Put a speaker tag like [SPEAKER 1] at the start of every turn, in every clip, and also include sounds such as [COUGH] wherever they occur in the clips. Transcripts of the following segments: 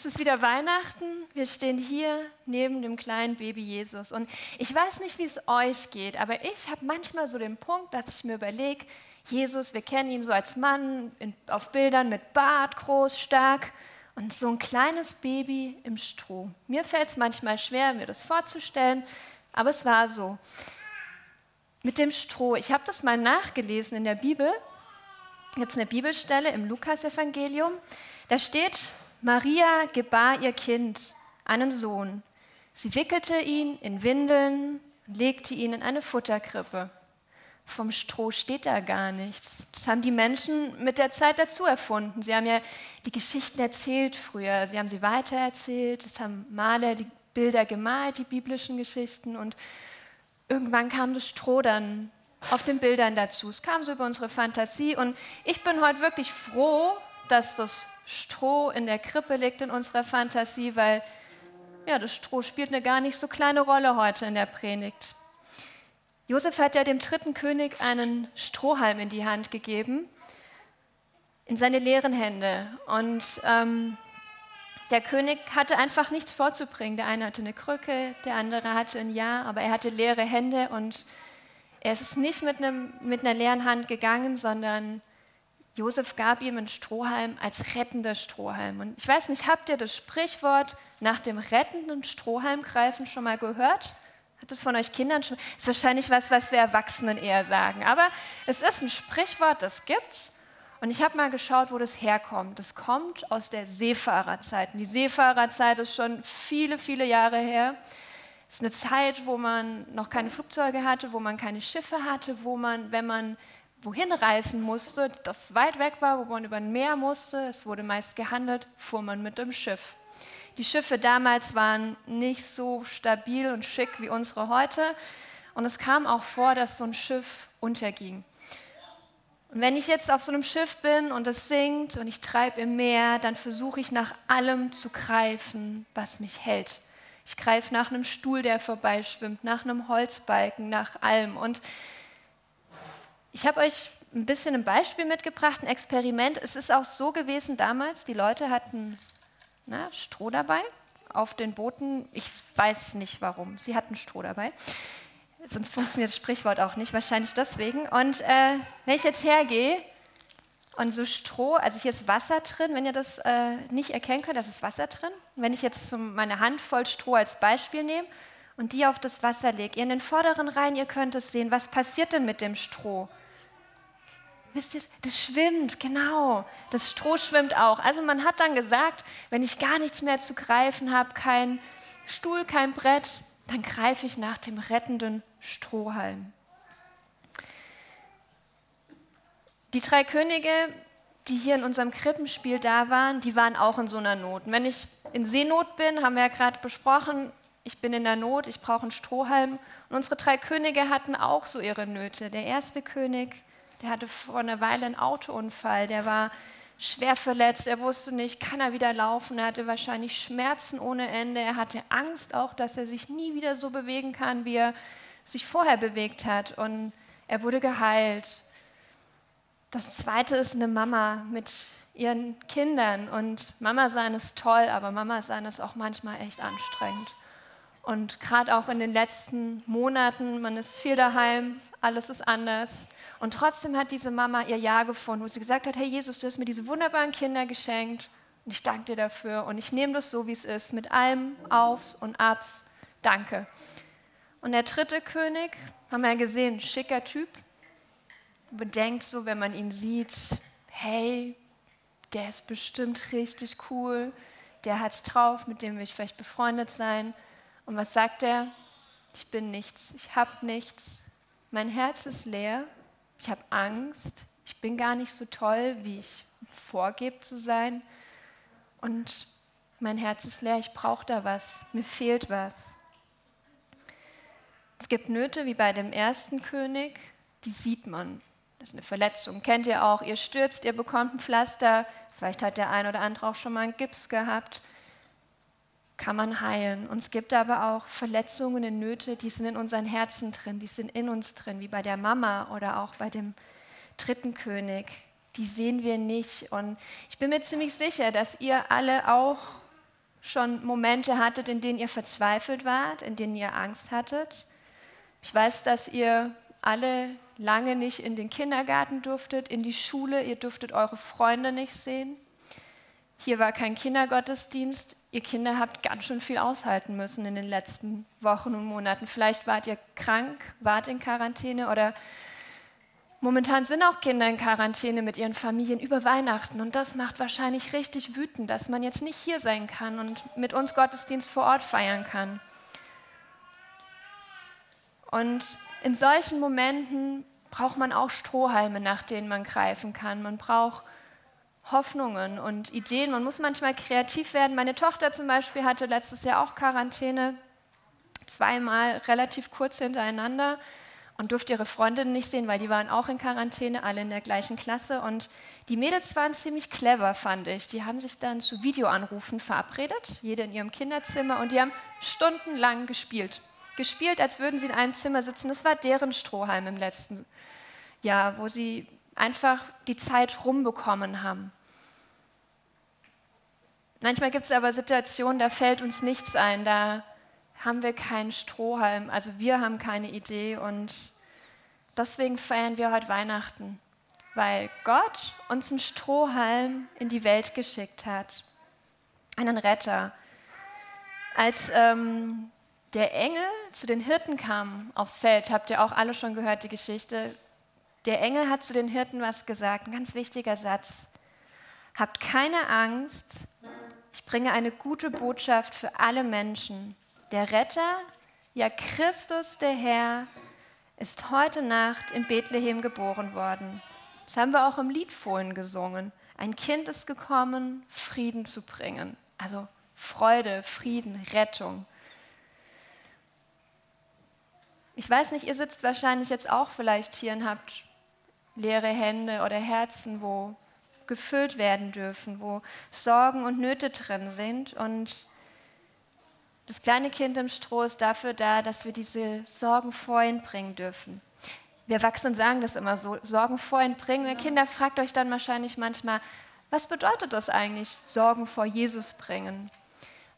[SPEAKER 1] Es ist wieder Weihnachten. Wir stehen hier neben dem kleinen Baby Jesus. Und ich weiß nicht, wie es euch geht, aber ich habe manchmal so den Punkt, dass ich mir überlege, Jesus, wir kennen ihn so als Mann in, auf Bildern mit Bart, groß, stark und so ein kleines Baby im Stroh. Mir fällt es manchmal schwer, mir das vorzustellen, aber es war so. Mit dem Stroh. Ich habe das mal nachgelesen in der Bibel. Es eine Bibelstelle im Lukasevangelium. Da steht, Maria gebar ihr Kind, einen Sohn. Sie wickelte ihn in Windeln und legte ihn in eine Futterkrippe. Vom Stroh steht da gar nichts. Das haben die Menschen mit der Zeit dazu erfunden. Sie haben ja die Geschichten erzählt früher, sie haben sie weitererzählt, es haben Maler die Bilder gemalt, die biblischen Geschichten und irgendwann kam das Stroh dann auf den Bildern dazu. Es kam so über unsere Fantasie und ich bin heute wirklich froh, dass das Stroh in der Krippe liegt in unserer Fantasie, weil ja, das Stroh spielt eine gar nicht so kleine Rolle heute in der Predigt. Josef hat ja dem dritten König einen Strohhalm in die Hand gegeben, in seine leeren Hände. Und ähm, der König hatte einfach nichts vorzubringen. Der eine hatte eine Krücke, der andere hatte ein Ja, aber er hatte leere Hände und er ist nicht mit, einem, mit einer leeren Hand gegangen, sondern Josef gab ihm einen Strohhalm als rettender Strohhalm. Und ich weiß nicht, habt ihr das Sprichwort nach dem rettenden Strohhalm greifen schon mal gehört? Hat es von euch Kindern schon? Ist wahrscheinlich was, was wir Erwachsenen eher sagen. Aber es ist ein Sprichwort, das gibt's. Und ich habe mal geschaut, wo das herkommt. Das kommt aus der Seefahrerzeit. Und die Seefahrerzeit ist schon viele, viele Jahre her. Es ist eine Zeit, wo man noch keine Flugzeuge hatte, wo man keine Schiffe hatte, wo man, wenn man wohin reisen musste, das weit weg war, wo man über ein Meer musste, es wurde meist gehandelt, fuhr man mit dem Schiff. Die Schiffe damals waren nicht so stabil und schick wie unsere heute. Und es kam auch vor, dass so ein Schiff unterging. Und wenn ich jetzt auf so einem Schiff bin und es sinkt und ich treibe im Meer, dann versuche ich nach allem zu greifen, was mich hält. Ich greife nach einem Stuhl, der vorbeischwimmt, nach einem Holzbalken, nach allem. Und ich habe euch ein bisschen ein Beispiel mitgebracht, ein Experiment. Es ist auch so gewesen damals, die Leute hatten na, Stroh dabei auf den Booten. Ich weiß nicht warum. Sie hatten Stroh dabei. Sonst funktioniert das Sprichwort auch nicht, wahrscheinlich deswegen. Und äh, wenn ich jetzt hergehe und so Stroh, also hier ist Wasser drin, wenn ihr das äh, nicht erkennen könnt, da ist Wasser drin. Wenn ich jetzt so meine Handvoll Stroh als Beispiel nehme und die auf das Wasser lege, ihr in den vorderen Reihen, ihr könnt es sehen, was passiert denn mit dem Stroh? Wisst ihr, das schwimmt, genau. Das Stroh schwimmt auch. Also man hat dann gesagt, wenn ich gar nichts mehr zu greifen habe, kein Stuhl, kein Brett, dann greife ich nach dem rettenden Strohhalm. Die drei Könige, die hier in unserem Krippenspiel da waren, die waren auch in so einer Not. Wenn ich in Seenot bin, haben wir ja gerade besprochen, ich bin in der Not, ich brauche einen Strohhalm. Und unsere drei Könige hatten auch so ihre Nöte. Der erste König, der hatte vor einer Weile einen Autounfall, der war schwer verletzt, er wusste nicht, kann er wieder laufen, er hatte wahrscheinlich Schmerzen ohne Ende, er hatte Angst auch, dass er sich nie wieder so bewegen kann, wie er sich vorher bewegt hat. Und er wurde geheilt. Das zweite ist eine Mama mit ihren Kindern. Und Mama sein ist toll, aber Mama sein ist auch manchmal echt anstrengend. Und gerade auch in den letzten Monaten, man ist viel daheim, alles ist anders. Und trotzdem hat diese Mama ihr Ja gefunden, wo sie gesagt hat, hey Jesus, du hast mir diese wunderbaren Kinder geschenkt und ich danke dir dafür und ich nehme das so, wie es ist, mit allem Aufs und Abs. Danke. Und der dritte König, haben wir ja gesehen, schicker Typ, bedenkt so, wenn man ihn sieht, hey, der ist bestimmt richtig cool, der hat's drauf, mit dem will ich vielleicht befreundet sein. Und was sagt er? Ich bin nichts, ich habe nichts, mein Herz ist leer. Ich habe Angst, ich bin gar nicht so toll, wie ich vorgebe zu sein. Und mein Herz ist leer, ich brauche da was, mir fehlt was. Es gibt Nöte wie bei dem ersten König, die sieht man. Das ist eine Verletzung, kennt ihr auch. Ihr stürzt, ihr bekommt ein Pflaster, vielleicht hat der ein oder andere auch schon mal einen Gips gehabt kann man heilen. Und es gibt aber auch Verletzungen und Nöte, die sind in unseren Herzen drin, die sind in uns drin, wie bei der Mama oder auch bei dem dritten König. Die sehen wir nicht. Und ich bin mir ziemlich sicher, dass ihr alle auch schon Momente hattet, in denen ihr verzweifelt wart, in denen ihr Angst hattet. Ich weiß, dass ihr alle lange nicht in den Kindergarten durftet, in die Schule, ihr durftet eure Freunde nicht sehen. Hier war kein Kindergottesdienst. Ihr Kinder habt ganz schön viel aushalten müssen in den letzten Wochen und Monaten. Vielleicht wart ihr krank, wart in Quarantäne oder momentan sind auch Kinder in Quarantäne mit ihren Familien über Weihnachten. Und das macht wahrscheinlich richtig wütend, dass man jetzt nicht hier sein kann und mit uns Gottesdienst vor Ort feiern kann. Und in solchen Momenten braucht man auch Strohhalme, nach denen man greifen kann. Man braucht Hoffnungen und Ideen. Man muss manchmal kreativ werden. Meine Tochter zum Beispiel hatte letztes Jahr auch Quarantäne, zweimal relativ kurz hintereinander und durfte ihre Freundinnen nicht sehen, weil die waren auch in Quarantäne, alle in der gleichen Klasse. Und die Mädels waren ziemlich clever, fand ich. Die haben sich dann zu Videoanrufen verabredet, jede in ihrem Kinderzimmer, und die haben stundenlang gespielt gespielt, als würden sie in einem Zimmer sitzen. Das war deren Strohhalm im letzten Jahr, wo sie einfach die Zeit rumbekommen haben. Manchmal gibt es aber Situationen, da fällt uns nichts ein, da haben wir keinen Strohhalm, also wir haben keine Idee und deswegen feiern wir heute Weihnachten, weil Gott uns einen Strohhalm in die Welt geschickt hat, einen Retter. Als ähm, der Engel zu den Hirten kam aufs Feld, habt ihr auch alle schon gehört, die Geschichte. Der Engel hat zu den Hirten was gesagt, ein ganz wichtiger Satz. Habt keine Angst, ich bringe eine gute Botschaft für alle Menschen. Der Retter, ja Christus der Herr, ist heute Nacht in Bethlehem geboren worden. Das haben wir auch im Lied vorhin gesungen. Ein Kind ist gekommen, Frieden zu bringen. Also Freude, Frieden, Rettung. Ich weiß nicht, ihr sitzt wahrscheinlich jetzt auch vielleicht hier und habt leere Hände oder Herzen, wo gefüllt werden dürfen, wo Sorgen und Nöte drin sind. Und das kleine Kind im Stroh ist dafür da, dass wir diese Sorgen vor ihn bringen dürfen. Wir Erwachsenen sagen das immer so, Sorgen vor ihn bringen. Und Kinder fragt euch dann wahrscheinlich manchmal, was bedeutet das eigentlich, Sorgen vor Jesus bringen?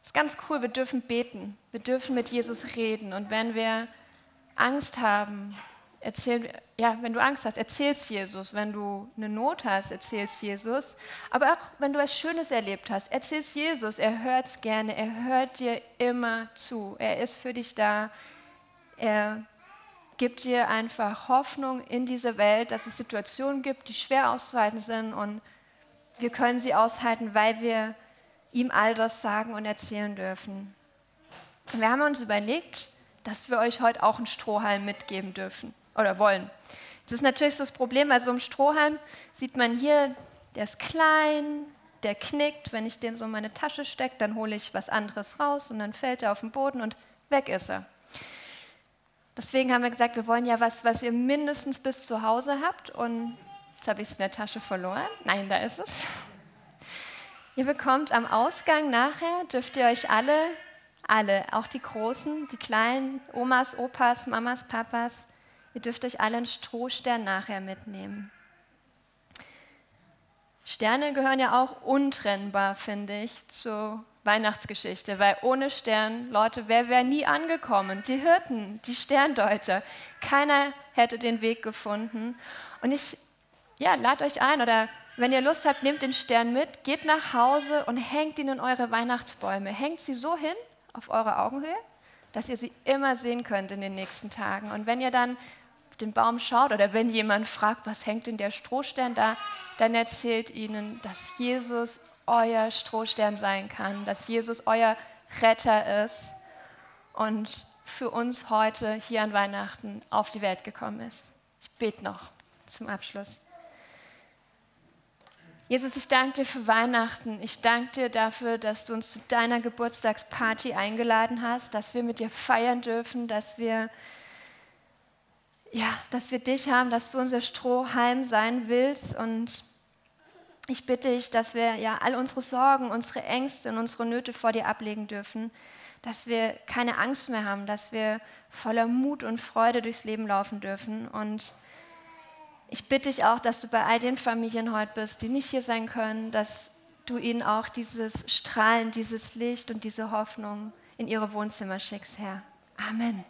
[SPEAKER 1] Das ist ganz cool, wir dürfen beten, wir dürfen mit Jesus reden. Und wenn wir Angst haben, erzähl, ja, wenn du Angst hast, erzählst Jesus. Wenn du eine Not hast, erzählst Jesus. Aber auch wenn du etwas Schönes erlebt hast, erzählst Jesus. Er hört es gerne. Er hört dir immer zu. Er ist für dich da. Er gibt dir einfach Hoffnung in diese Welt, dass es Situationen gibt, die schwer auszuhalten sind. Und wir können sie aushalten, weil wir ihm all das sagen und erzählen dürfen. Wir haben uns überlegt, dass wir euch heute auch einen Strohhalm mitgeben dürfen oder wollen. Das ist natürlich so das Problem, bei so einem Strohhalm sieht man hier, der ist klein, der knickt. Wenn ich den so in meine Tasche stecke, dann hole ich was anderes raus und dann fällt er auf den Boden und weg ist er. Deswegen haben wir gesagt, wir wollen ja was, was ihr mindestens bis zu Hause habt. Und jetzt habe ich es in der Tasche verloren. Nein, da ist es. [LAUGHS] Ihr bekommt am Ausgang nachher, dürft ihr euch alle alle, auch die Großen, die Kleinen, Omas, Opas, Mamas, Papas. Ihr dürft euch alle einen Strohstern nachher mitnehmen. Sterne gehören ja auch untrennbar, finde ich, zur Weihnachtsgeschichte, weil ohne Stern, Leute, wer wäre nie angekommen? Die Hirten, die Sterndeuter. Keiner hätte den Weg gefunden. Und ich ja, lade euch ein oder wenn ihr Lust habt, nehmt den Stern mit, geht nach Hause und hängt ihn in eure Weihnachtsbäume. Hängt sie so hin, auf eure Augenhöhe, dass ihr sie immer sehen könnt in den nächsten Tagen. Und wenn ihr dann den Baum schaut oder wenn jemand fragt, was hängt in der Strohstern da, dann erzählt ihnen, dass Jesus euer Strohstern sein kann, dass Jesus euer Retter ist und für uns heute hier an Weihnachten auf die Welt gekommen ist. Ich bete noch zum Abschluss. Jesus, ich danke dir für Weihnachten. Ich danke dir dafür, dass du uns zu deiner Geburtstagsparty eingeladen hast, dass wir mit dir feiern dürfen, dass wir, ja, dass wir dich haben, dass du unser Strohhalm sein willst. Und ich bitte dich, dass wir ja all unsere Sorgen, unsere Ängste und unsere Nöte vor dir ablegen dürfen, dass wir keine Angst mehr haben, dass wir voller Mut und Freude durchs Leben laufen dürfen. Und ich bitte dich auch, dass du bei all den Familien heute bist, die nicht hier sein können, dass du ihnen auch dieses Strahlen, dieses Licht und diese Hoffnung in ihre Wohnzimmer schickst, Herr. Amen.